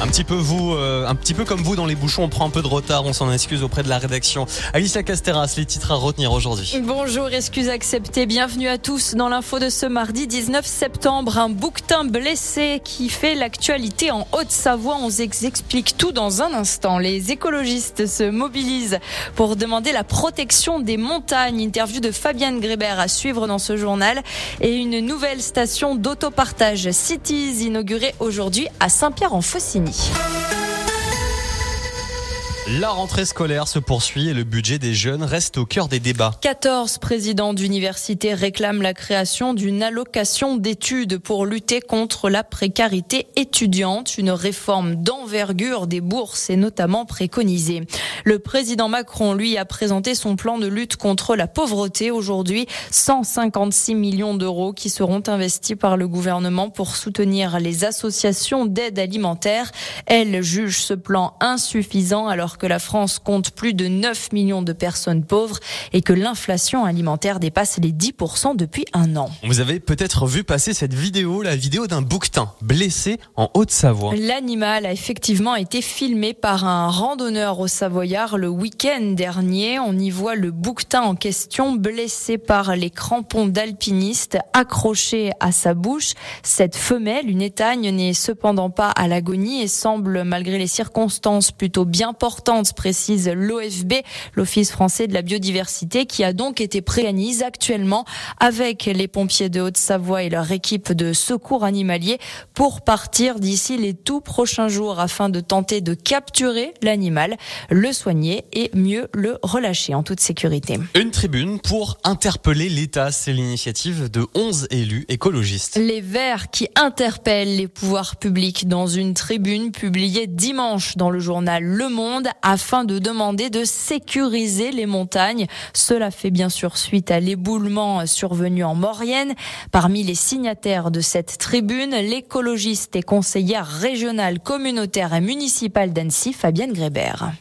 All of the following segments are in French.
Un petit peu vous, euh, un petit peu comme vous dans les bouchons, on prend un peu de retard, on s'en excuse auprès de la rédaction. Alicia Casteras, les titres à retenir aujourd'hui. Bonjour, excuse acceptée. Bienvenue à tous dans l'info de ce mardi 19 septembre. Un bouquetin blessé qui fait l'actualité en Haute-Savoie. On explique tout dans un instant. Les écologistes se mobilisent pour demander la protection des montagnes. Interview de Fabienne Grébert à suivre dans ce journal et une nouvelle station d'autopartage Cities inaugurée aujourd'hui à Saint-Pierre-en-Faucigny. 你。强 La rentrée scolaire se poursuit et le budget des jeunes reste au cœur des débats. 14 présidents d'universités réclament la création d'une allocation d'études pour lutter contre la précarité étudiante. Une réforme d'envergure des bourses est notamment préconisée. Le président Macron, lui, a présenté son plan de lutte contre la pauvreté aujourd'hui. 156 millions d'euros qui seront investis par le gouvernement pour soutenir les associations d'aide alimentaire. Elle juge ce plan insuffisant alors que la France compte plus de 9 millions de personnes pauvres et que l'inflation alimentaire dépasse les 10% depuis un an. Vous avez peut-être vu passer cette vidéo, la vidéo d'un bouquetin blessé en Haute-Savoie. L'animal a effectivement été filmé par un randonneur au Savoyard le week-end dernier. On y voit le bouquetin en question blessé par les crampons d'alpiniste accroché à sa bouche. Cette femelle, une étagne, n'est cependant pas à l'agonie et semble, malgré les circonstances, plutôt bien portée précise l'OFB, l'Office français de la biodiversité, qui a donc été préanise actuellement avec les pompiers de Haute-Savoie et leur équipe de secours animalier pour partir d'ici les tout prochains jours afin de tenter de capturer l'animal, le soigner et mieux le relâcher en toute sécurité. Une tribune pour interpeller l'État, c'est l'initiative de 11 élus écologistes. Les Verts qui interpellent les pouvoirs publics dans une tribune publiée dimanche dans le journal Le Monde afin de demander de sécuriser les montagnes. Cela fait bien sûr suite à l'éboulement survenu en Maurienne. Parmi les signataires de cette tribune, l'écologiste et conseillère régionale, communautaire et municipale d'Annecy, Fabienne Grébert.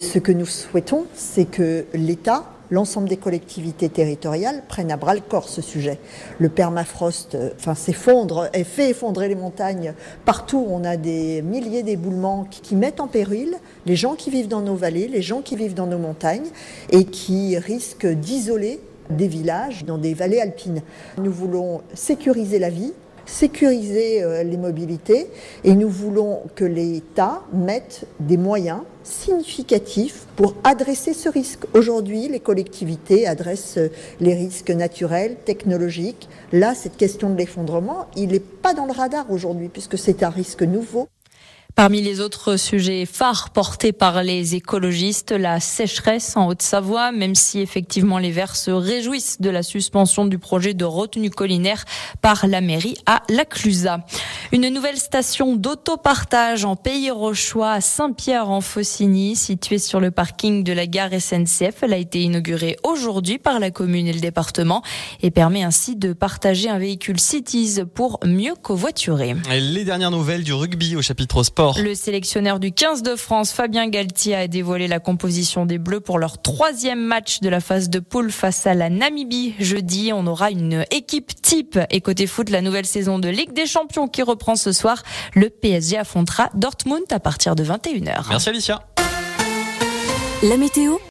Ce que nous souhaitons, c'est que l'État l'ensemble des collectivités territoriales prennent à bras le corps ce sujet. Le permafrost euh, s'effondre et fait effondrer les montagnes partout. On a des milliers d'éboulements qui mettent en péril les gens qui vivent dans nos vallées, les gens qui vivent dans nos montagnes et qui risquent d'isoler des villages dans des vallées alpines. Nous voulons sécuriser la vie, sécuriser euh, les mobilités et nous voulons que l'État mette des moyens significatifs pour adresser ce risque. Aujourd'hui, les collectivités adressent euh, les risques naturels, technologiques. Là, cette question de l'effondrement, il n'est pas dans le radar aujourd'hui puisque c'est un risque nouveau. Parmi les autres sujets phares portés par les écologistes, la sécheresse en Haute-Savoie, même si effectivement les Verts se réjouissent de la suspension du projet de retenue collinaire par la mairie à La Clusaz. Une nouvelle station d'autopartage en Pays Rochois à Saint-Pierre-en-Faucigny, située sur le parking de la gare SNCF. Elle a été inaugurée aujourd'hui par la commune et le département et permet ainsi de partager un véhicule Cities pour mieux covoiturer. Les dernières nouvelles du rugby au chapitre sport le sélectionneur du 15 de France, Fabien Galtier, a dévoilé la composition des Bleus pour leur troisième match de la phase de poule face à la Namibie. Jeudi, on aura une équipe type. Et côté foot, la nouvelle saison de Ligue des Champions qui reprend ce soir. Le PSG affrontera Dortmund à partir de 21h. Merci Alicia. La météo